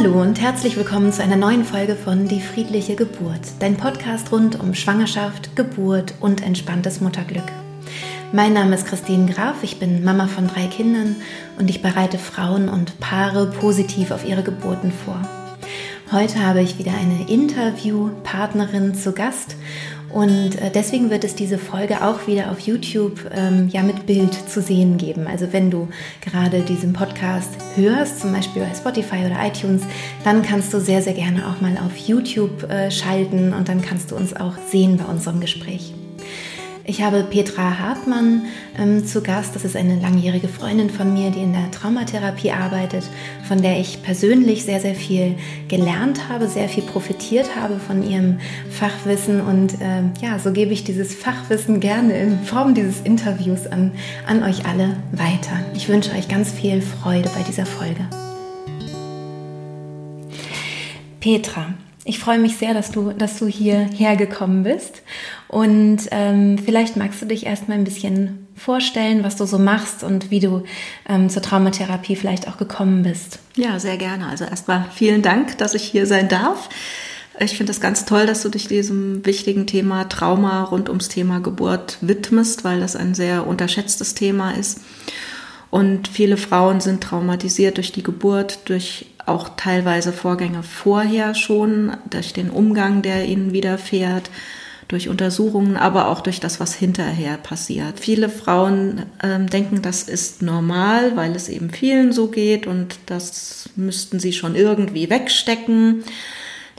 Hallo und herzlich willkommen zu einer neuen Folge von Die friedliche Geburt, dein Podcast rund um Schwangerschaft, Geburt und entspanntes Mutterglück. Mein Name ist Christine Graf, ich bin Mama von drei Kindern und ich bereite Frauen und Paare positiv auf ihre Geburten vor. Heute habe ich wieder eine Interviewpartnerin zu Gast und äh, deswegen wird es diese Folge auch wieder auf YouTube ähm, ja mit Bild zu sehen geben. Also wenn du gerade diesen Podcast hörst, zum Beispiel bei Spotify oder iTunes, dann kannst du sehr, sehr gerne auch mal auf YouTube äh, schalten und dann kannst du uns auch sehen bei unserem Gespräch. Ich habe Petra Hartmann ähm, zu Gast. Das ist eine langjährige Freundin von mir, die in der Traumatherapie arbeitet, von der ich persönlich sehr, sehr viel gelernt habe, sehr viel profitiert habe von ihrem Fachwissen. Und ähm, ja, so gebe ich dieses Fachwissen gerne in Form dieses Interviews an, an euch alle weiter. Ich wünsche euch ganz viel Freude bei dieser Folge. Petra, ich freue mich sehr, dass du, dass du hierher gekommen bist. Und ähm, vielleicht magst du dich erstmal ein bisschen vorstellen, was du so machst und wie du ähm, zur Traumatherapie vielleicht auch gekommen bist. Ja, sehr gerne. Also erstmal vielen Dank, dass ich hier sein darf. Ich finde es ganz toll, dass du dich diesem wichtigen Thema Trauma rund ums Thema Geburt widmest, weil das ein sehr unterschätztes Thema ist. Und viele Frauen sind traumatisiert durch die Geburt, durch auch teilweise Vorgänge vorher schon, durch den Umgang, der ihnen widerfährt, durch Untersuchungen, aber auch durch das, was hinterher passiert. Viele Frauen ähm, denken, das ist normal, weil es eben vielen so geht und das müssten sie schon irgendwie wegstecken.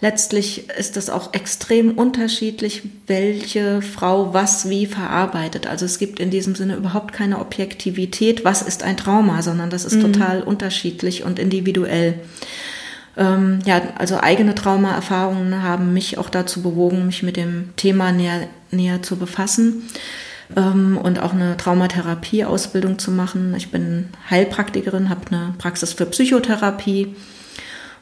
Letztlich ist es auch extrem unterschiedlich, welche Frau was wie verarbeitet. Also es gibt in diesem Sinne überhaupt keine Objektivität, was ist ein Trauma, sondern das ist mhm. total unterschiedlich und individuell. Ähm, ja, also eigene Traumaerfahrungen haben mich auch dazu bewogen, mich mit dem Thema näher, näher zu befassen ähm, und auch eine Traumatherapie-Ausbildung zu machen. Ich bin Heilpraktikerin, habe eine Praxis für Psychotherapie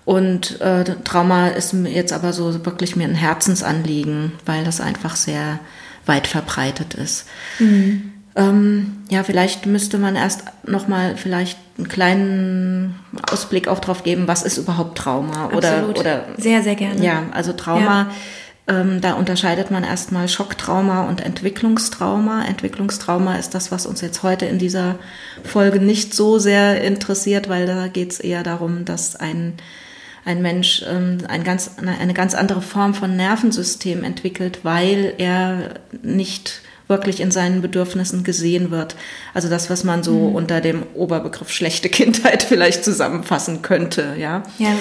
und äh, Trauma ist jetzt aber so wirklich mir ein Herzensanliegen, weil das einfach sehr weit verbreitet ist. Mhm. Ähm, ja, vielleicht müsste man erst noch mal vielleicht einen kleinen Ausblick auch drauf geben, was ist überhaupt Trauma Absolut. oder oder sehr sehr gerne. Ja, also Trauma. Ja. Ähm, da unterscheidet man erstmal Schocktrauma und Entwicklungstrauma. Entwicklungstrauma ist das, was uns jetzt heute in dieser Folge nicht so sehr interessiert, weil da geht es eher darum, dass ein ein Mensch ähm, ein ganz, eine ganz andere Form von Nervensystem entwickelt, weil er nicht wirklich in seinen Bedürfnissen gesehen wird. Also das, was man so mhm. unter dem Oberbegriff schlechte Kindheit vielleicht zusammenfassen könnte, ja. ja.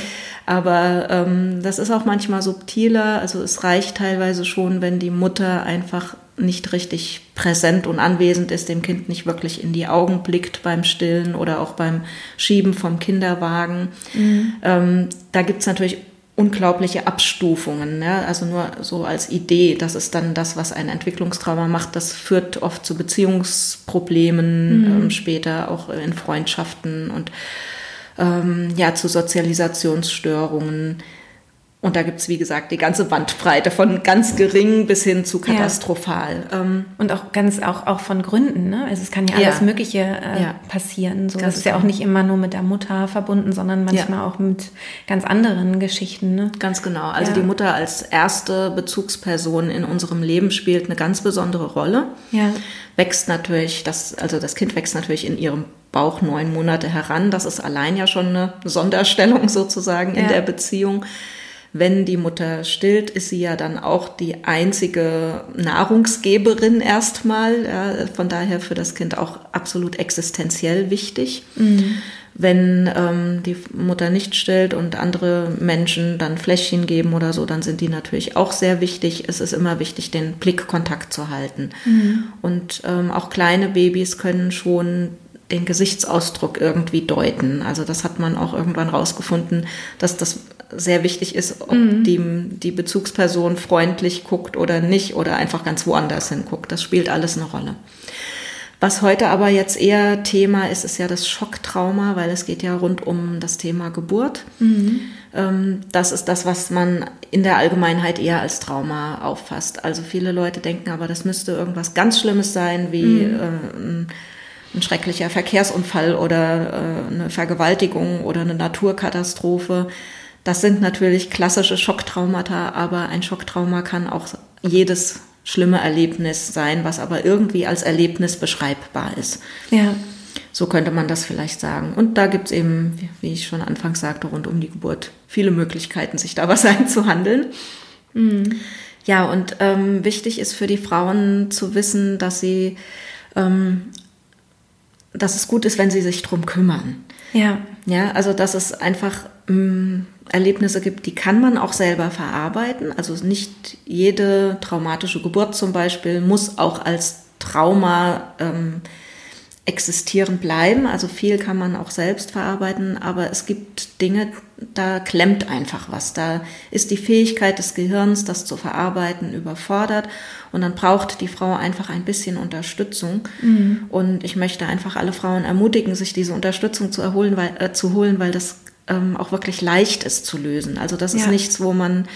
Aber ähm, das ist auch manchmal subtiler. Also es reicht teilweise schon, wenn die Mutter einfach nicht richtig präsent und anwesend ist, dem Kind nicht wirklich in die Augen blickt beim Stillen oder auch beim Schieben vom Kinderwagen. Mhm. Ähm, da gibt's natürlich unglaubliche Abstufungen. Ne? Also nur so als Idee, das ist dann das, was ein Entwicklungstrauma macht. Das führt oft zu Beziehungsproblemen mhm. ähm, später, auch in Freundschaften und ähm, ja zu Sozialisationsstörungen. Und da gibt's wie gesagt, die ganze Bandbreite von ganz gering bis hin zu katastrophal. Ja. Ähm, und auch ganz, auch, auch von Gründen, ne? Also es kann ja alles ja. Mögliche äh, ja. passieren. So, das ist ja auch nicht immer nur mit der Mutter verbunden, sondern manchmal auch mit ganz anderen Geschichten. Ne? Ganz genau. Also die Mutter als erste Bezugsperson in unserem Leben spielt eine ganz besondere Rolle. Ja. Wächst natürlich, das, also das Kind wächst natürlich in ihrem Bauch neun Monate heran. Das ist allein ja schon eine Sonderstellung sozusagen in der Beziehung wenn die Mutter stillt, ist sie ja dann auch die einzige Nahrungsgeberin erstmal. Ja, von daher für das Kind auch absolut existenziell wichtig. Mhm. Wenn ähm, die Mutter nicht stillt und andere Menschen dann Fläschchen geben oder so, dann sind die natürlich auch sehr wichtig. Es ist immer wichtig, den Blickkontakt zu halten. Mhm. Und ähm, auch kleine Babys können schon den Gesichtsausdruck irgendwie deuten. Also das hat man auch irgendwann rausgefunden, dass das sehr wichtig ist, ob mhm. die, die Bezugsperson freundlich guckt oder nicht oder einfach ganz woanders hinguckt. Das spielt alles eine Rolle. Was heute aber jetzt eher Thema ist, ist ja das Schocktrauma, weil es geht ja rund um das Thema Geburt. Mhm. Ähm, das ist das, was man in der Allgemeinheit eher als Trauma auffasst. Also viele Leute denken aber, das müsste irgendwas ganz Schlimmes sein, wie mhm. äh, ein schrecklicher Verkehrsunfall oder äh, eine Vergewaltigung oder eine Naturkatastrophe. Das sind natürlich klassische Schocktraumata, aber ein Schocktrauma kann auch jedes schlimme Erlebnis sein, was aber irgendwie als Erlebnis beschreibbar ist. Ja. So könnte man das vielleicht sagen. Und da gibt es eben, wie ich schon anfangs sagte, rund um die Geburt viele Möglichkeiten, sich da was einzuhandeln. Mhm. Ja, und ähm, wichtig ist für die Frauen zu wissen, dass sie, ähm, dass es gut ist, wenn sie sich drum kümmern. Ja. Ja, also dass es einfach ähm, Erlebnisse gibt, die kann man auch selber verarbeiten. Also nicht jede traumatische Geburt zum Beispiel muss auch als Trauma ähm, existieren bleiben. Also viel kann man auch selbst verarbeiten, aber es gibt Dinge, da klemmt einfach was. Da ist die Fähigkeit des Gehirns, das zu verarbeiten, überfordert. Und dann braucht die Frau einfach ein bisschen Unterstützung. Mhm. Und ich möchte einfach alle Frauen ermutigen, sich diese Unterstützung zu, erholen, weil, äh, zu holen, weil das ähm, auch wirklich leicht ist zu lösen. Also das ja. ist nichts, wo man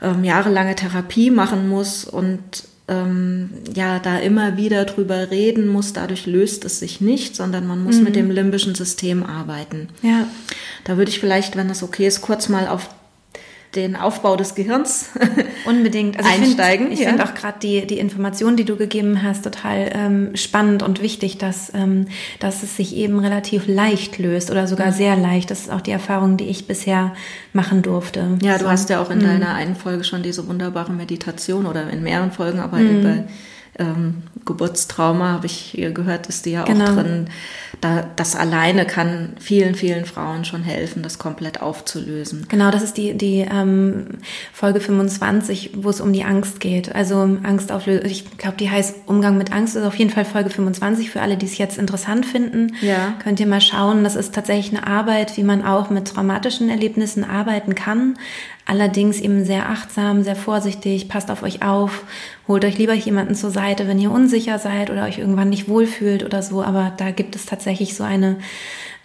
ähm, jahrelange Therapie machen muss und ähm, ja da immer wieder drüber reden muss. Dadurch löst es sich nicht, sondern man muss mhm. mit dem limbischen System arbeiten. Ja. Da würde ich vielleicht, wenn es okay ist, kurz mal auf den Aufbau des Gehirns unbedingt also einsteigen. Ich finde find auch gerade die, die Informationen, die du gegeben hast, total ähm, spannend und wichtig, dass, ähm, dass es sich eben relativ leicht löst oder sogar mhm. sehr leicht. Das ist auch die Erfahrung, die ich bisher machen durfte. Ja, so. du hast ja auch in mhm. deiner einen Folge schon diese wunderbare Meditation oder in mehreren Folgen, aber mhm. über ähm, Geburtstrauma, habe ich hier gehört, ist die ja genau. auch drin. Da, das alleine kann vielen, vielen Frauen schon helfen, das komplett aufzulösen. Genau, das ist die, die ähm, Folge 25, wo es um die Angst geht. Also Angst auflösen. Ich glaube, die heißt Umgang mit Angst. Das ist auf jeden Fall Folge 25 für alle, die es jetzt interessant finden. Ja. Könnt ihr mal schauen. Das ist tatsächlich eine Arbeit, wie man auch mit traumatischen Erlebnissen arbeiten kann. Allerdings eben sehr achtsam, sehr vorsichtig, passt auf euch auf, holt euch lieber jemanden zur Seite, wenn ihr unsicher seid oder euch irgendwann nicht wohlfühlt oder so. Aber da gibt es tatsächlich so eine,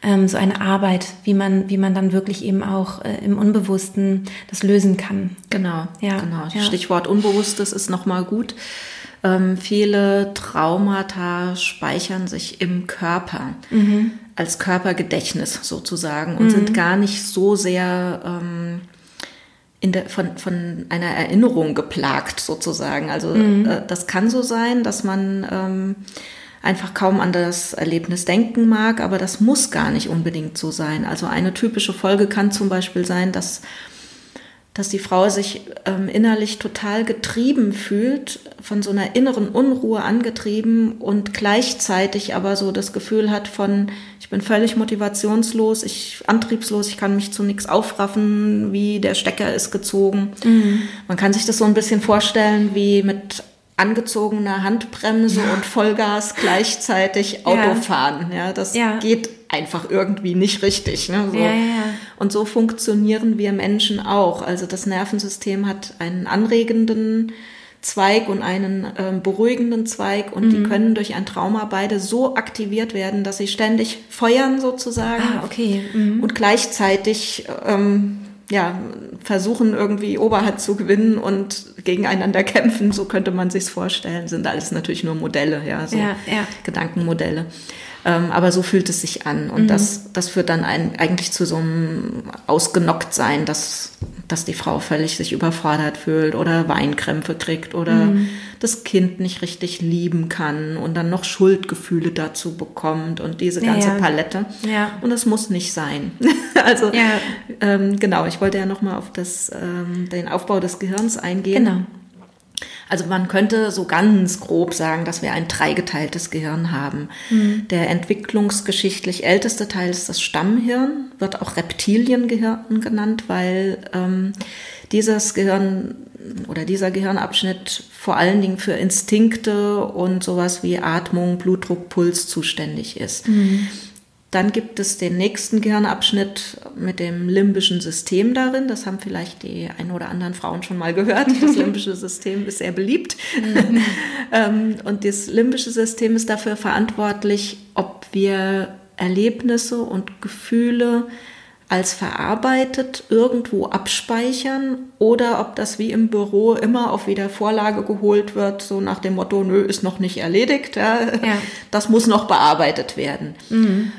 ähm, so eine Arbeit, wie man, wie man dann wirklich eben auch äh, im Unbewussten das lösen kann. Genau, ja, genau. Ja. Stichwort Unbewusstes ist nochmal gut. Ähm, viele Traumata speichern sich im Körper. Mhm. Als Körpergedächtnis sozusagen und mhm. sind gar nicht so sehr ähm, der, von, von einer Erinnerung geplagt sozusagen. Also mhm. äh, das kann so sein, dass man ähm, einfach kaum an das Erlebnis denken mag, aber das muss gar nicht unbedingt so sein. Also eine typische Folge kann zum Beispiel sein, dass dass die Frau sich ähm, innerlich total getrieben fühlt, von so einer inneren Unruhe angetrieben und gleichzeitig aber so das Gefühl hat von, ich bin völlig motivationslos, ich antriebslos, ich kann mich zu nichts aufraffen, wie der Stecker ist gezogen. Mhm. Man kann sich das so ein bisschen vorstellen wie mit angezogener Handbremse ja. und Vollgas gleichzeitig Auto ja. fahren. Ja, das ja. geht einfach irgendwie nicht richtig. Ne? So. Und so funktionieren wir Menschen auch. Also das Nervensystem hat einen anregenden Zweig und einen äh, beruhigenden Zweig und mhm. die können durch ein Trauma beide so aktiviert werden, dass sie ständig feuern sozusagen ah, okay. Mhm. und gleichzeitig ähm, ja, versuchen irgendwie Oberhand zu gewinnen und gegeneinander kämpfen, so könnte man sich's vorstellen, sind alles natürlich nur Modelle, ja, so ja, ja. Gedankenmodelle. Ähm, aber so fühlt es sich an. Und mhm. das, das führt dann ein, eigentlich zu so einem Ausgenocktsein, dass, dass die Frau völlig sich überfordert fühlt oder Weinkrämpfe kriegt oder mhm. das Kind nicht richtig lieben kann und dann noch Schuldgefühle dazu bekommt und diese ganze ja, Palette. Ja. Und das muss nicht sein. also ähm, genau, ich wollte ja nochmal auf das, ähm, den Aufbau des Gehirns eingehen. Genau. Also man könnte so ganz grob sagen, dass wir ein dreigeteiltes Gehirn haben. Mhm. Der entwicklungsgeschichtlich älteste Teil ist das Stammhirn, wird auch Reptiliengehirn genannt, weil ähm, dieses Gehirn oder dieser Gehirnabschnitt vor allen Dingen für Instinkte und sowas wie Atmung, Blutdruck, Puls zuständig ist. Mhm. Dann gibt es den nächsten Gehirnabschnitt mit dem limbischen System darin. Das haben vielleicht die ein oder anderen Frauen schon mal gehört. Das limbische System ist sehr beliebt. Mhm. Ähm, und das limbische System ist dafür verantwortlich, ob wir Erlebnisse und Gefühle als verarbeitet irgendwo abspeichern oder ob das wie im Büro immer auf Wiedervorlage geholt wird, so nach dem Motto, nö, ist noch nicht erledigt, ja. Ja. das muss noch bearbeitet werden. Mhm.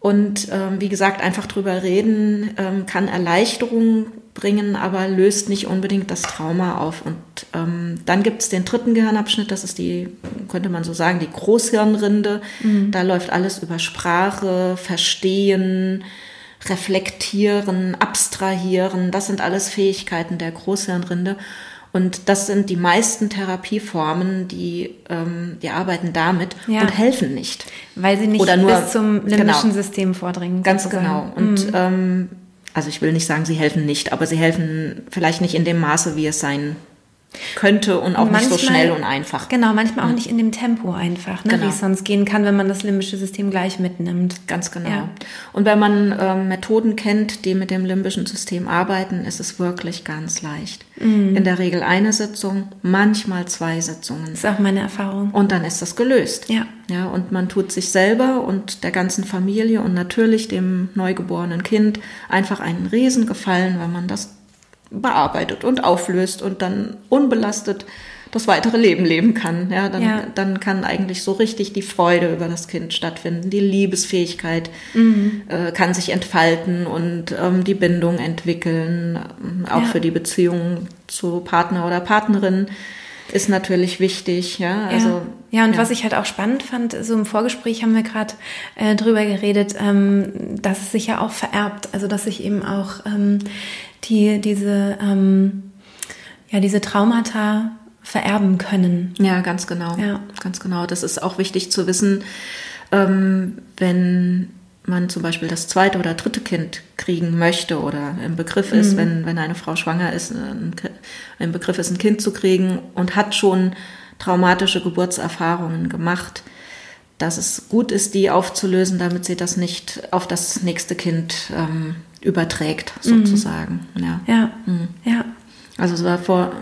Und ähm, wie gesagt, einfach drüber reden ähm, kann Erleichterung bringen, aber löst nicht unbedingt das Trauma auf. Und ähm, dann gibt es den dritten Gehirnabschnitt, das ist die, könnte man so sagen, die Großhirnrinde. Mhm. Da läuft alles über Sprache, Verstehen, Reflektieren, Abstrahieren. Das sind alles Fähigkeiten der Großhirnrinde. Und das sind die meisten Therapieformen, die, ähm, die arbeiten damit ja. und helfen nicht. Weil sie nicht Oder nur, bis zum limbischen genau, System vordringen. Ganz sozusagen. genau. Und mhm. ähm, also ich will nicht sagen, sie helfen nicht, aber sie helfen vielleicht nicht in dem Maße, wie es sein könnte und auch manchmal, nicht so schnell und einfach. Genau, manchmal auch nicht in dem Tempo einfach, ne, genau. wie es sonst gehen kann, wenn man das limbische System gleich mitnimmt. Ganz genau. Ja. Und wenn man ähm, Methoden kennt, die mit dem limbischen System arbeiten, ist es wirklich ganz leicht. Mhm. In der Regel eine Sitzung, manchmal zwei Sitzungen. Das ist auch meine Erfahrung. Und dann ist das gelöst. Ja. Ja, und man tut sich selber und der ganzen Familie und natürlich dem neugeborenen Kind einfach einen Riesengefallen, wenn man das bearbeitet und auflöst und dann unbelastet das weitere Leben leben kann. Ja, dann, ja. dann kann eigentlich so richtig die Freude über das Kind stattfinden. Die Liebesfähigkeit mhm. äh, kann sich entfalten und ähm, die Bindung entwickeln. Auch ja. für die Beziehung zu Partner oder Partnerin ist natürlich wichtig. Ja, also, ja. ja und ja. was ich halt auch spannend fand, so im Vorgespräch haben wir gerade äh, drüber geredet, ähm, dass es sich ja auch vererbt. Also, dass sich eben auch ähm, die diese, ähm, ja, diese Traumata vererben können. Ja, ganz genau. Ja. Ganz genau. Das ist auch wichtig zu wissen, ähm, wenn man zum Beispiel das zweite oder dritte Kind kriegen möchte oder im Begriff ist, mhm. wenn, wenn eine Frau schwanger ist, ein, im Begriff ist, ein Kind zu kriegen und hat schon traumatische Geburtserfahrungen gemacht, dass es gut ist, die aufzulösen, damit sie das nicht auf das nächste Kind ähm, überträgt, mhm. sozusagen. Mhm. Ja. Ja. Mhm. ja. Also davor,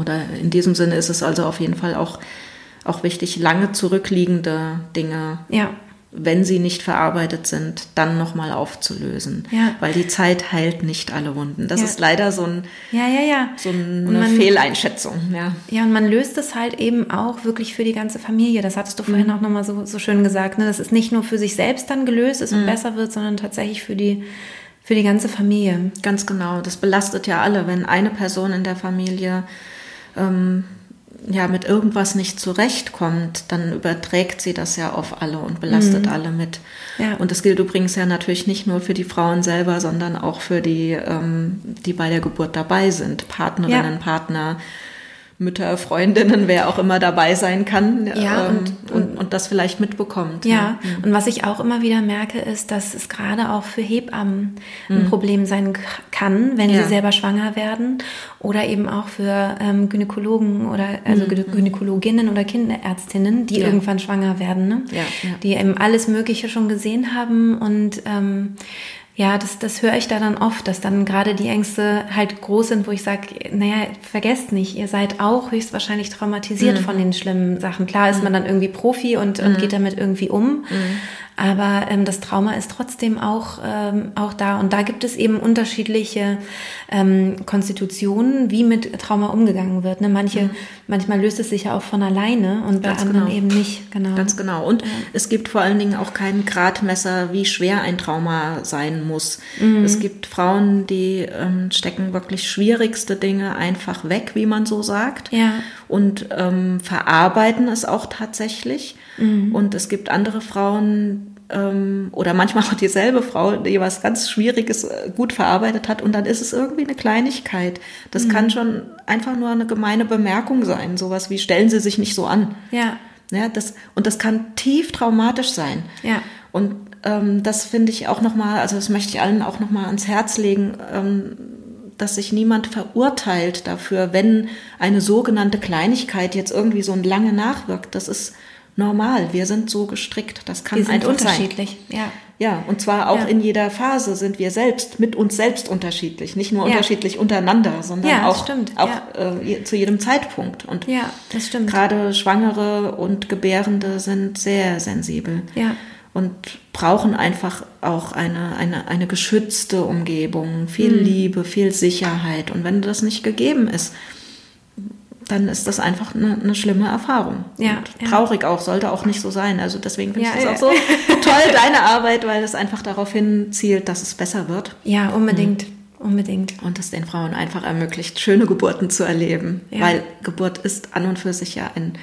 oder in diesem Sinne ist es also auf jeden Fall auch, auch wichtig, lange zurückliegende Dinge ja wenn sie nicht verarbeitet sind, dann nochmal aufzulösen. Ja. Weil die Zeit heilt nicht alle Wunden. Das ja. ist leider so, ein, ja, so eine man, Fehleinschätzung. Ja. ja, und man löst es halt eben auch wirklich für die ganze Familie. Das hattest du vorhin mhm. auch nochmal so, so schön gesagt. Ne? Dass es nicht nur für sich selbst dann gelöst ist und mhm. besser wird, sondern tatsächlich für die, für die ganze Familie. Ganz genau. Das belastet ja alle, wenn eine Person in der Familie ähm, ja mit irgendwas nicht zurechtkommt, dann überträgt sie das ja auf alle und belastet mhm. alle mit. Ja. Und das gilt übrigens ja natürlich nicht nur für die Frauen selber, sondern auch für die, ähm, die bei der Geburt dabei sind, Partnerinnen, ja. Partner, Mütter, Freundinnen, wer auch immer dabei sein kann ja, ähm, und, und, und, das vielleicht mitbekommt. Ja, ja, mhm. und was ich auch immer wieder merke, ist, dass es gerade auch für Hebammen ein mhm. Problem sein kann, wenn ja. sie selber schwanger werden oder eben auch für ähm, Gynäkologen oder also mhm. Gynäkologinnen oder Kinderärztinnen, die irgendwann schwanger werden, ne? ja, die eben alles Mögliche schon gesehen haben und ähm, ja, das, das höre ich da dann oft, dass dann gerade die Ängste halt groß sind, wo ich sage, naja, vergesst nicht, ihr seid auch höchstwahrscheinlich traumatisiert mhm. von den schlimmen Sachen. Klar ist man mhm. dann irgendwie Profi und, und mhm. geht damit irgendwie um. Aber ähm, das Trauma ist trotzdem auch, ähm, auch da. Und da gibt es eben unterschiedliche ähm, Konstitutionen, wie mit Trauma umgegangen wird. Ne? Manche, mhm. Manchmal löst es sich ja auch von alleine und Ganz bei anderen genau. eben nicht. Genau. Ganz genau. Und ja. es gibt vor allen Dingen auch kein Gradmesser, wie schwer ein Trauma sein muss. Mhm. Es gibt Frauen, die ähm, stecken wirklich schwierigste Dinge einfach weg, wie man so sagt. Ja. Und ähm, verarbeiten es auch tatsächlich. Mhm. Und es gibt andere Frauen, ähm, oder manchmal auch dieselbe Frau, die was ganz Schwieriges äh, gut verarbeitet hat und dann ist es irgendwie eine Kleinigkeit. Das mhm. kann schon einfach nur eine gemeine Bemerkung sein, sowas wie stellen Sie sich nicht so an. Ja. Ja, das, und das kann tief traumatisch sein. Ja. Und ähm, das finde ich auch nochmal, also das möchte ich allen auch nochmal ans Herz legen, ähm, dass sich niemand verurteilt dafür, wenn eine sogenannte Kleinigkeit jetzt irgendwie so lange nachwirkt. Das ist normal. Wir sind so gestrickt. Das kann wir sind einfach unterschiedlich. Sein. Ja. Ja, und zwar auch ja. in jeder Phase sind wir selbst mit uns selbst unterschiedlich, nicht nur ja. unterschiedlich unterender, sondern ja, auch, auch äh, zu jedem Zeitpunkt. Und ja, das stimmt. Gerade Schwangere und Gebärende sind sehr sensibel. Ja. Und brauchen einfach auch eine, eine, eine geschützte Umgebung, viel mhm. Liebe, viel Sicherheit. Und wenn das nicht gegeben ist, dann ist das einfach eine, eine schlimme Erfahrung. Ja, Und traurig auch, sollte auch nicht so sein. Also deswegen finde ich das auch so toll, deine Arbeit, weil es einfach darauf hinzielt, dass es besser wird. Ja, unbedingt. Mhm. Unbedingt. Und es den Frauen einfach ermöglicht, schöne Geburten zu erleben. Ja. Weil Geburt ist an und für sich ja ein,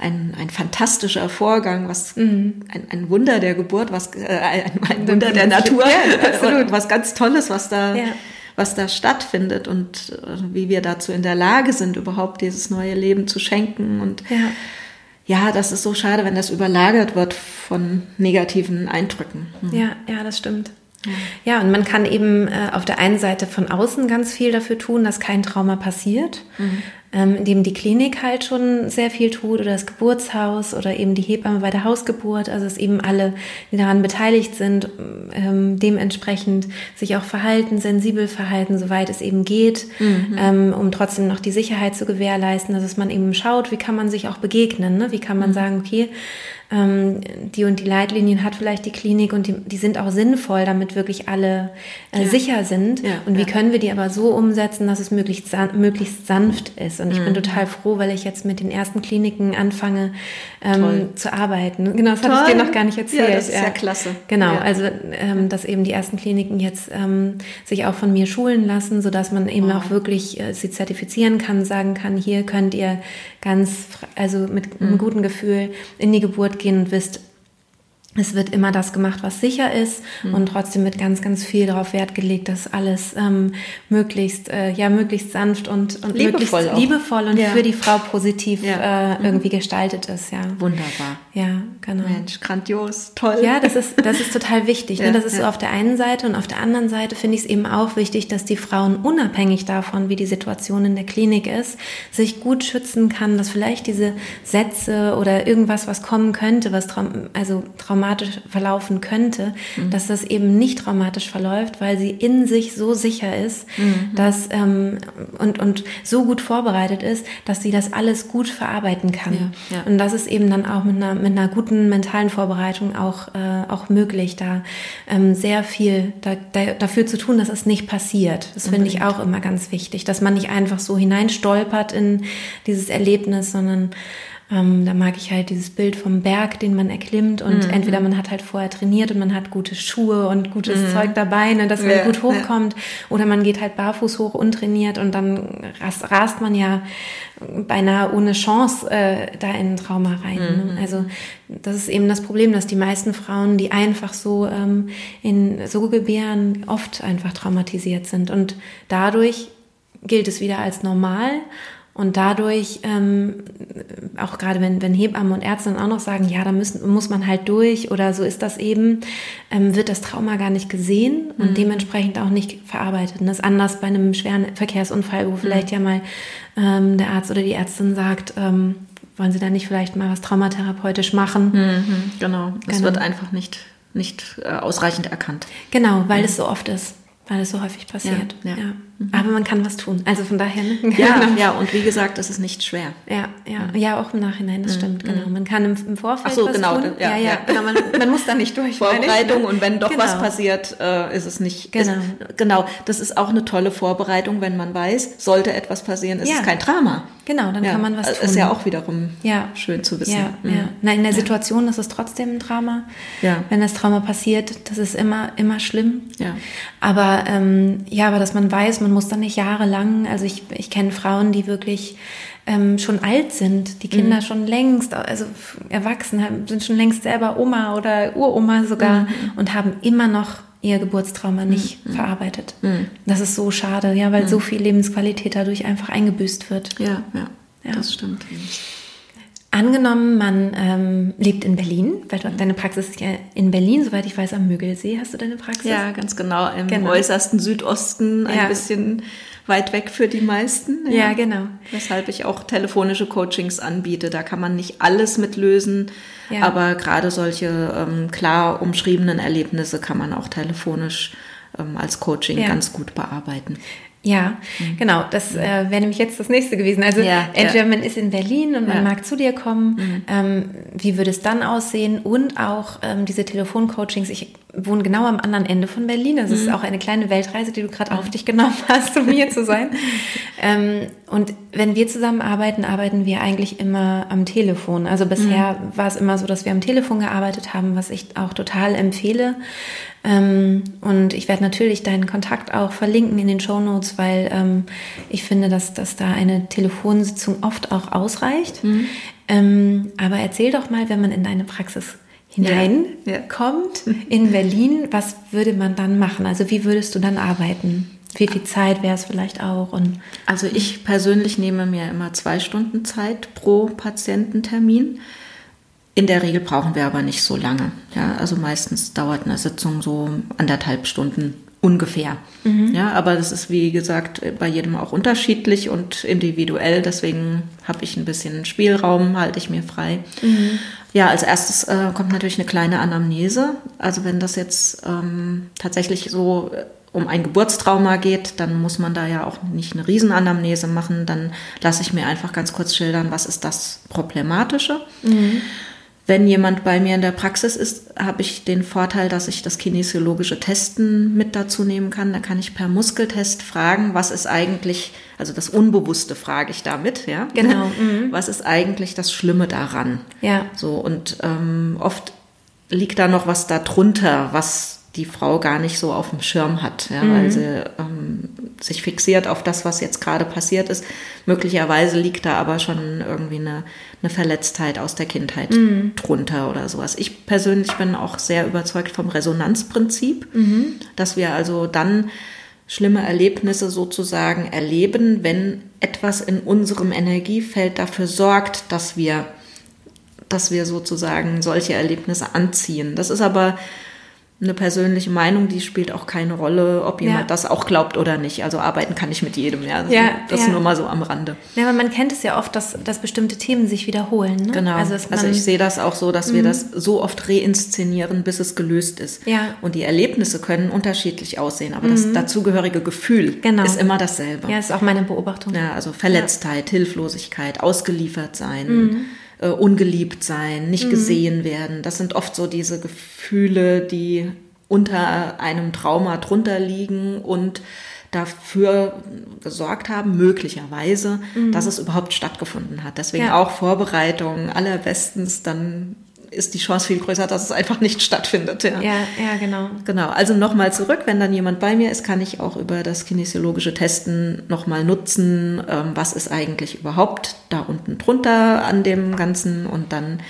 ein, ein fantastischer Vorgang, was mhm. ein, ein Wunder der Geburt, was äh, ein, ein Wunder der Natur, ja, was ganz Tolles, was da ja was da stattfindet und äh, wie wir dazu in der Lage sind, überhaupt dieses neue Leben zu schenken. Und ja, ja das ist so schade, wenn das überlagert wird von negativen Eindrücken. Mhm. Ja, ja, das stimmt. Ja, und man kann eben äh, auf der einen Seite von außen ganz viel dafür tun, dass kein Trauma passiert, mhm. Ähm, indem die Klinik halt schon sehr viel tut oder das Geburtshaus oder eben die Hebamme bei der Hausgeburt, also dass eben alle, die daran beteiligt sind, ähm, dementsprechend sich auch verhalten, sensibel verhalten, soweit es eben geht, mhm. ähm, um trotzdem noch die Sicherheit zu gewährleisten, dass man eben schaut, wie kann man sich auch begegnen, ne? wie kann man mhm. sagen, okay, ähm, die und die Leitlinien hat vielleicht die Klinik und die, die sind auch sinnvoll, damit wirklich alle äh, ja. sicher sind. Ja, und wie können wir die aber so umsetzen, dass es möglichst, san möglichst sanft ist? Und ich mhm. bin total froh, weil ich jetzt mit den ersten Kliniken anfange ähm, zu arbeiten. Genau, das habe ich dir noch gar nicht erzählt. Ja, das ist ja, klasse. Genau, also ähm, dass eben die ersten Kliniken jetzt ähm, sich auch von mir schulen lassen, sodass man eben wow. auch wirklich äh, sie zertifizieren kann, sagen kann, hier könnt ihr ganz, also mit einem mhm. guten Gefühl in die Geburt gehen und wisst, es wird immer das gemacht, was sicher ist mhm. und trotzdem wird ganz, ganz viel darauf Wert gelegt, dass alles ähm, möglichst, äh, ja, möglichst sanft und, und liebevoll, möglichst liebevoll und ja. für die Frau positiv ja. äh, mhm. irgendwie gestaltet ist, ja. Wunderbar. Ja, genau. Mensch, grandios, toll. Ja, das ist, das ist total wichtig. Ne? Das ist so auf der einen Seite und auf der anderen Seite finde ich es eben auch wichtig, dass die Frauen unabhängig davon, wie die Situation in der Klinik ist, sich gut schützen kann, dass vielleicht diese Sätze oder irgendwas, was kommen könnte, was traum also traumatisch traumatisch verlaufen könnte, mhm. dass das eben nicht traumatisch verläuft, weil sie in sich so sicher ist, mhm. dass ähm, und, und so gut vorbereitet ist, dass sie das alles gut verarbeiten kann. Ja, ja. Und das ist eben dann auch mit einer, mit einer guten mentalen Vorbereitung auch, äh, auch möglich, da ähm, sehr viel da, da, dafür zu tun, dass es nicht passiert. Das finde ich auch immer ganz wichtig, dass man nicht einfach so hineinstolpert in dieses Erlebnis, sondern ähm, da mag ich halt dieses Bild vom Berg, den man erklimmt und mhm. entweder man hat halt vorher trainiert und man hat gute Schuhe und gutes mhm. Zeug dabei, ne, dass man ja, gut hochkommt, ja. oder man geht halt barfuß hoch untrainiert und dann rast, rast man ja beinahe ohne Chance äh, da in ein Trauma rein. Ne? Mhm. Ne? Also das ist eben das Problem, dass die meisten Frauen, die einfach so ähm, in so gebären, oft einfach traumatisiert sind und dadurch gilt es wieder als normal und dadurch, ähm, auch gerade wenn, wenn Hebammen und Ärzte dann auch noch sagen, ja, da müssen, muss man halt durch oder so ist das eben, ähm, wird das Trauma gar nicht gesehen und mhm. dementsprechend auch nicht verarbeitet. Und das ist anders bei einem schweren Verkehrsunfall, wo vielleicht mhm. ja mal ähm, der Arzt oder die Ärztin sagt, ähm, wollen Sie da nicht vielleicht mal was traumatherapeutisch machen? Mhm, genau, das genau. wird einfach nicht, nicht äh, ausreichend erkannt. Genau, weil es so oft ist weil es so häufig passiert. Ja, ja. ja. Aber man kann was tun. Also von daher. Ne? Ja, genau. ja, und wie gesagt, das ist nicht schwer. Ja, ja, ja, auch im Nachhinein, das mhm. stimmt, genau. Mhm. Man kann im, im Vorfeld. Ach so, genau. Tun. Ja, ja, ja. Genau, man, man, muss da nicht durch. Vorbereitung und wenn doch genau. was passiert, äh, ist es nicht. Genau. Ist, genau, das ist auch eine tolle Vorbereitung, wenn man weiß, sollte etwas passieren, ist es kein Drama. Genau, dann kann man was tun. Ist ja auch wiederum schön zu wissen. Ja, mhm. ja. Na, in der Situation ist es trotzdem ein Drama. Ja. Wenn das Trauma passiert, das ist immer, immer schlimm. Ja. Aber ähm, ja, aber dass man weiß, man muss dann nicht jahrelang, also ich, ich kenne Frauen, die wirklich ähm, schon alt sind, die Kinder mhm. schon längst, also erwachsen, sind schon längst selber Oma oder Uroma sogar mhm. und haben immer noch ihr Geburtstrauma nicht mhm. verarbeitet. Mhm. Das ist so schade, ja, weil so viel Lebensqualität dadurch einfach eingebüßt wird. Ja, ja, ja. das stimmt. Angenommen, man ähm, lebt in Berlin, weil du, deine Praxis ist ja in Berlin, soweit ich weiß, am Müggelsee hast du deine Praxis? Ja, ganz genau, im genau. äußersten Südosten, ein ja. bisschen weit weg für die meisten. Ja. ja, genau. Weshalb ich auch telefonische Coachings anbiete. Da kann man nicht alles mit lösen, ja. aber gerade solche ähm, klar umschriebenen Erlebnisse kann man auch telefonisch ähm, als Coaching ganz gut bearbeiten. Ja, mhm. genau. Das äh, wäre nämlich jetzt das nächste gewesen. Also ja, entweder ja. man ist in Berlin und man ja. mag zu dir kommen. Mhm. Ähm, wie würde es dann aussehen? Und auch ähm, diese Telefoncoachings. Ich wohne genau am anderen Ende von Berlin. Ist mhm. auch eine kleine Weltreise, die du gerade auf dich genommen hast, um hier zu sein. ähm, und wenn wir zusammenarbeiten, arbeiten wir eigentlich immer am Telefon. Also bisher mhm. war es immer so, dass wir am Telefon gearbeitet haben, was ich auch total empfehle. Ähm, und ich werde natürlich deinen Kontakt auch verlinken in den Show Notes, weil ähm, ich finde, dass, dass da eine Telefonsitzung oft auch ausreicht. Mhm. Ähm, aber erzähl doch mal, wenn man in deine Praxis hineinkommt ja. ja. in Berlin, was würde man dann machen? Also wie würdest du dann arbeiten? Wie viel Zeit wäre es vielleicht auch? Und also ich persönlich nehme mir immer zwei Stunden Zeit pro Patiententermin. In der Regel brauchen wir aber nicht so lange. Ja, also meistens dauert eine Sitzung so anderthalb Stunden ungefähr. Mhm. Ja, aber das ist wie gesagt bei jedem auch unterschiedlich und individuell. Deswegen habe ich ein bisschen Spielraum, halte ich mir frei. Mhm. Ja, als erstes äh, kommt natürlich eine kleine Anamnese. Also wenn das jetzt ähm, tatsächlich so äh, um ein Geburtstrauma geht, dann muss man da ja auch nicht eine Riesenanamnese machen. Dann lasse ich mir einfach ganz kurz schildern, was ist das Problematische. Mhm. Wenn jemand bei mir in der Praxis ist, habe ich den Vorteil, dass ich das kinesiologische Testen mit dazu nehmen kann. Da kann ich per Muskeltest fragen, was ist eigentlich, also das Unbewusste frage ich damit, ja. Genau. Mhm. Was ist eigentlich das Schlimme daran? Ja. So, und ähm, oft liegt da noch was darunter, was die Frau gar nicht so auf dem Schirm hat, ja, mhm. weil sie ähm, sich fixiert auf das, was jetzt gerade passiert ist. Möglicherweise liegt da aber schon irgendwie eine, eine Verletztheit aus der Kindheit mhm. drunter oder sowas. Ich persönlich bin auch sehr überzeugt vom Resonanzprinzip, mhm. dass wir also dann schlimme Erlebnisse sozusagen erleben, wenn etwas in unserem Energiefeld dafür sorgt, dass wir, dass wir sozusagen solche Erlebnisse anziehen. Das ist aber eine persönliche Meinung, die spielt auch keine Rolle, ob jemand ja. das auch glaubt oder nicht. Also arbeiten kann ich mit jedem, ja. Das, ja, das ja. nur mal so am Rande. Ja, aber man kennt es ja oft, dass, dass bestimmte Themen sich wiederholen. Ne? Genau. Also, also ich sehe das auch so, dass wir mhm. das so oft reinszenieren, bis es gelöst ist. Ja. Und die Erlebnisse können unterschiedlich aussehen, aber mhm. das dazugehörige Gefühl genau. ist immer dasselbe. Ja, ist auch meine Beobachtung. Ja, also Verletztheit, Hilflosigkeit, ausgeliefert sein. Mhm äh, ungeliebt sein, nicht mhm. gesehen werden. Das sind oft so diese Gefühle, die unter einem Trauma drunter liegen und dafür gesorgt haben, möglicherweise, mhm. dass es überhaupt stattgefunden hat. Deswegen ja. auch Vorbereitung allerbestens dann ist die Chance viel größer, dass es einfach nicht stattfindet. Ja, ja, ja genau. Genau. Also nochmal zurück, wenn dann jemand bei mir ist, kann ich auch über das kinesiologische Testen nochmal nutzen, ähm, was ist eigentlich überhaupt da unten drunter an dem Ganzen und dann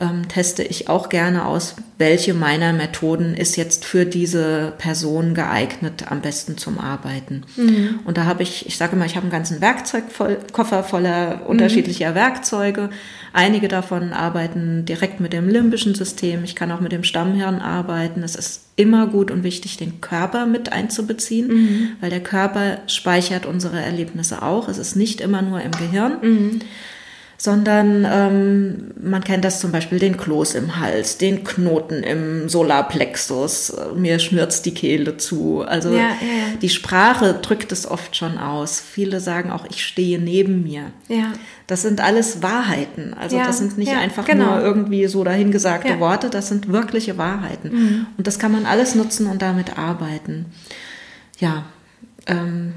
ähm, teste ich auch gerne aus, welche meiner Methoden ist jetzt für diese Person geeignet, am besten zum Arbeiten. Mhm. Und da habe ich, ich sage mal, ich habe einen ganzen Werkzeugkoffer voller mhm. unterschiedlicher Werkzeuge. Einige davon arbeiten direkt mit dem limbischen System. Ich kann auch mit dem Stammhirn arbeiten. Es ist immer gut und wichtig, den Körper mit einzubeziehen, mhm. weil der Körper speichert unsere Erlebnisse auch. Es ist nicht immer nur im Gehirn. Sondern ähm, man kennt das zum Beispiel den Kloß im Hals, den Knoten im Solarplexus, mir schnürzt die Kehle zu. Also ja, ja. die Sprache drückt es oft schon aus. Viele sagen auch, ich stehe neben mir. Ja. Das sind alles Wahrheiten. Also das sind nicht einfach genau. nur irgendwie so dahingesagte Worte, das sind wirkliche Wahrheiten. Mhm. Und das kann man alles nutzen und damit arbeiten. Ja. Ähm,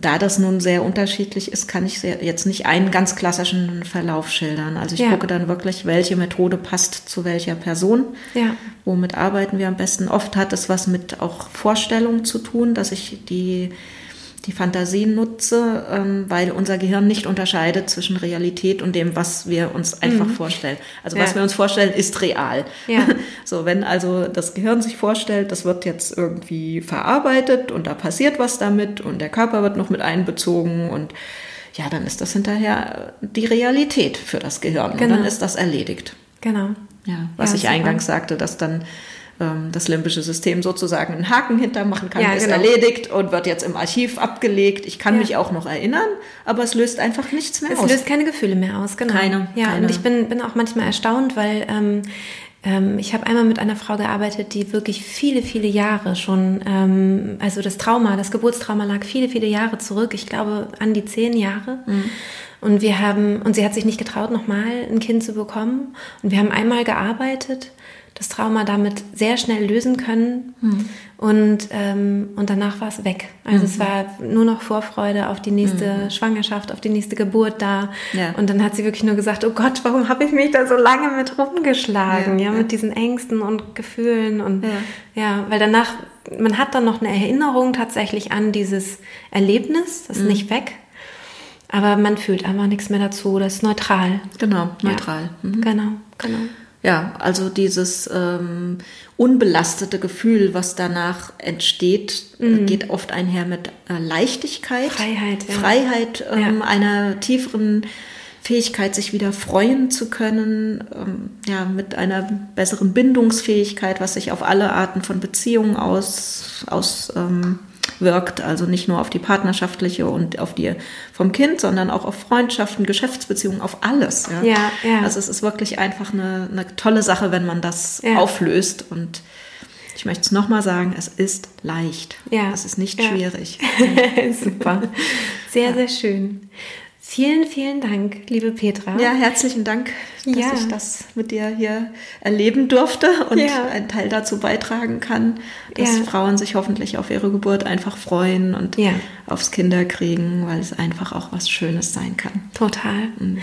da das nun sehr unterschiedlich ist, kann ich jetzt nicht einen ganz klassischen Verlauf schildern. Also ich ja. gucke dann wirklich, welche Methode passt zu welcher Person. Ja. Womit arbeiten wir am besten? Oft hat es was mit auch Vorstellungen zu tun, dass ich die die Fantasie nutze, ähm, weil unser Gehirn nicht unterscheidet zwischen Realität und dem, was wir uns einfach mhm. vorstellen. Also ja. was wir uns vorstellen, ist real. Ja. So, wenn also das Gehirn sich vorstellt, das wird jetzt irgendwie verarbeitet und da passiert was damit und der Körper wird noch mit einbezogen und ja, dann ist das hinterher die Realität für das Gehirn genau. und dann ist das erledigt. Genau. Ja, was ja, ich eingangs sagte, dass dann ähm, das limbische System sozusagen einen Haken hintermachen kann, ja, ist genau. erledigt und wird jetzt im Archiv abgelegt. Ich kann ja. mich auch noch erinnern, aber es löst einfach nichts mehr es aus. Es löst keine Gefühle mehr aus, genau. Keine. Ja, keine. und ich bin, bin auch manchmal erstaunt, weil ähm, ähm, ich habe einmal mit einer Frau gearbeitet, die wirklich viele, viele Jahre schon, ähm, also das Trauma, das Geburtstrauma lag viele, viele Jahre zurück. Ich glaube an die zehn Jahre. Mhm. Und wir haben, und sie hat sich nicht getraut, nochmal ein Kind zu bekommen. Und wir haben einmal gearbeitet das Trauma damit sehr schnell lösen können. Mhm. Und, ähm, und danach war es weg. Also mhm. es war nur noch Vorfreude auf die nächste mhm. Schwangerschaft, auf die nächste Geburt da. Ja. Und dann hat sie wirklich nur gesagt, oh Gott, warum habe ich mich da so lange mit rumgeschlagen? Ja, ja, ja. mit diesen Ängsten und Gefühlen. Und ja. ja, weil danach, man hat dann noch eine Erinnerung tatsächlich an dieses Erlebnis, das ist mhm. nicht weg. Aber man fühlt einfach nichts mehr dazu, das ist neutral. Genau, neutral. Mhm. Genau, genau. Ja, also dieses ähm, unbelastete Gefühl, was danach entsteht, äh, mhm. geht oft einher mit äh, Leichtigkeit, Freiheit, ja. Freiheit ähm, ja. einer tieferen Fähigkeit, sich wieder freuen zu können, ähm, ja, mit einer besseren Bindungsfähigkeit, was sich auf alle Arten von Beziehungen aus, aus ähm, wirkt. Also nicht nur auf die partnerschaftliche und auf die vom Kind, sondern auch auf Freundschaften, Geschäftsbeziehungen, auf alles. Ja, ja. ja. Also es ist wirklich einfach eine, eine tolle Sache, wenn man das ja. auflöst und ich möchte es nochmal sagen, es ist leicht. Ja. Es ist nicht ja. schwierig. Super. Sehr, sehr schön. Vielen, vielen Dank, liebe Petra. Ja, herzlichen Dank, dass ja. ich das mit dir hier erleben durfte und ja. einen Teil dazu beitragen kann, dass ja. Frauen sich hoffentlich auf ihre Geburt einfach freuen und aufs Kinderkriegen, weil es einfach auch was Schönes sein kann. Total. Mhm.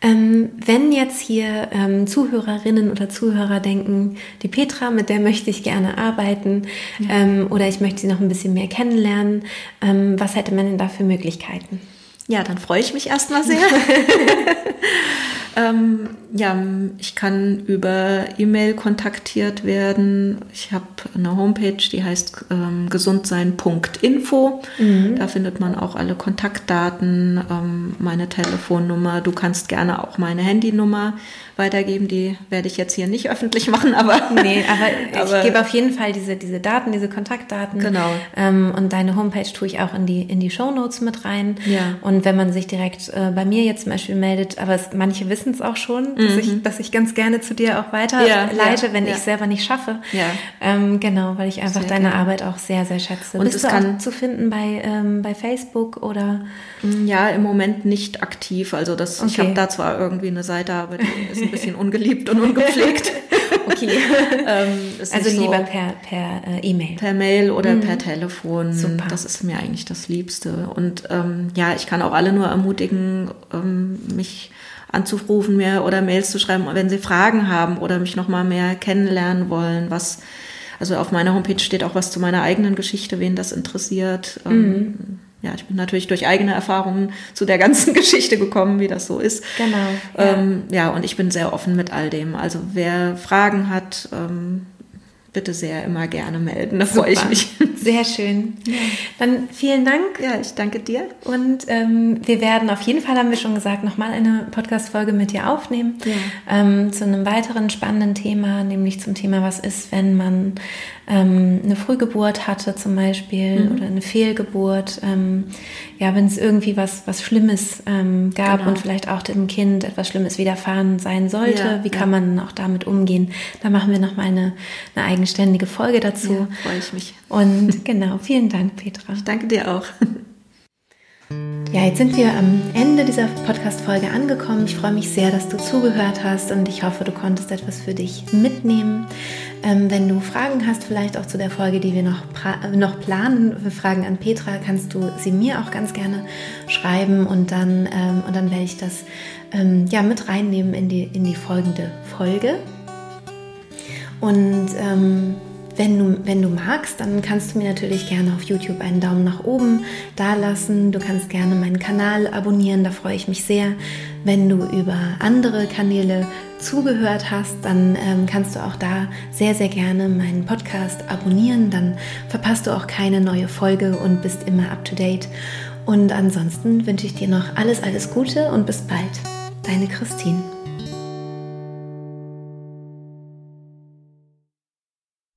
Ähm, wenn jetzt hier ähm, Zuhörerinnen oder Zuhörer denken, die Petra, mit der möchte ich gerne arbeiten ähm, oder ich möchte sie noch ein bisschen mehr kennenlernen, ähm, was hätte man denn da für Möglichkeiten? Ja, dann freue ich mich erstmal sehr. ähm, ja, ich kann über E-Mail kontaktiert werden. Ich habe eine Homepage, die heißt ähm, gesundsein.info. Mhm. Da findet man auch alle Kontaktdaten, ähm, meine Telefonnummer. Du kannst gerne auch meine Handynummer weitergeben. Die werde ich jetzt hier nicht öffentlich machen, aber. Nee, aber, aber ich gebe auf jeden Fall diese, diese Daten, diese Kontaktdaten. Genau. Ähm, und deine Homepage tue ich auch in die, in die Show Notes mit rein. Ja. Und wenn man sich direkt äh, bei mir jetzt zum Beispiel meldet, aber es, manche wissen es auch schon, mhm. dass, ich, dass ich ganz gerne zu dir auch weiterleite, ja, wenn ja. ich es selber nicht schaffe. Ja. Ähm, genau, weil ich einfach sehr deine gerne. Arbeit auch sehr, sehr schätze. Und Bist es du kann zu finden bei, ähm, bei Facebook oder? Mm, ja, im Moment nicht aktiv. Also das, okay. ich habe da zwar irgendwie eine Seite, aber die ist ein bisschen ungeliebt und ungepflegt. okay. ähm, also lieber so per, per äh, E-Mail. Per Mail oder mhm. per Telefon. Super. Das ist mir eigentlich das Liebste. Und ähm, ja, ich kann auch alle nur ermutigen, ähm, mich anzurufen mir oder Mails zu schreiben, wenn sie Fragen haben oder mich nochmal mehr kennenlernen wollen, was also auf meiner Homepage steht auch was zu meiner eigenen Geschichte, wen das interessiert. Ähm, mhm ja, ich bin natürlich durch eigene Erfahrungen zu der ganzen Geschichte gekommen, wie das so ist. Genau. Ja, ähm, ja und ich bin sehr offen mit all dem. Also wer Fragen hat, ähm, bitte sehr immer gerne melden. Da freue ich mich. Sehr schön. Dann vielen Dank. Ja, ich danke dir. Und ähm, wir werden auf jeden Fall, haben wir schon gesagt, nochmal eine Podcast-Folge mit dir aufnehmen ja. ähm, zu einem weiteren spannenden Thema, nämlich zum Thema, was ist, wenn man ähm, eine Frühgeburt hatte zum Beispiel mhm. oder eine Fehlgeburt. Ja, wenn es irgendwie was, was Schlimmes ähm, gab genau. und vielleicht auch dem Kind etwas Schlimmes widerfahren sein sollte, ja, wie kann ja. man auch damit umgehen? Da machen wir nochmal eine, eine eigenständige Folge dazu. Ja, freue ich mich. Und genau, vielen Dank, Petra. Ich danke dir auch. Ja, jetzt sind wir am Ende dieser Podcast-Folge angekommen. Ich freue mich sehr, dass du zugehört hast und ich hoffe, du konntest etwas für dich mitnehmen. Ähm, wenn du Fragen hast, vielleicht auch zu der Folge, die wir noch, noch planen, Fragen an Petra, kannst du sie mir auch ganz gerne schreiben und dann, ähm, und dann werde ich das ähm, ja, mit reinnehmen in die, in die folgende Folge. Und ähm, wenn du, wenn du magst, dann kannst du mir natürlich gerne auf YouTube einen Daumen nach oben da lassen. Du kannst gerne meinen Kanal abonnieren, da freue ich mich sehr. Wenn du über andere Kanäle zugehört hast, dann ähm, kannst du auch da sehr, sehr gerne meinen Podcast abonnieren. Dann verpasst du auch keine neue Folge und bist immer up to date. Und ansonsten wünsche ich dir noch alles, alles Gute und bis bald. Deine Christine.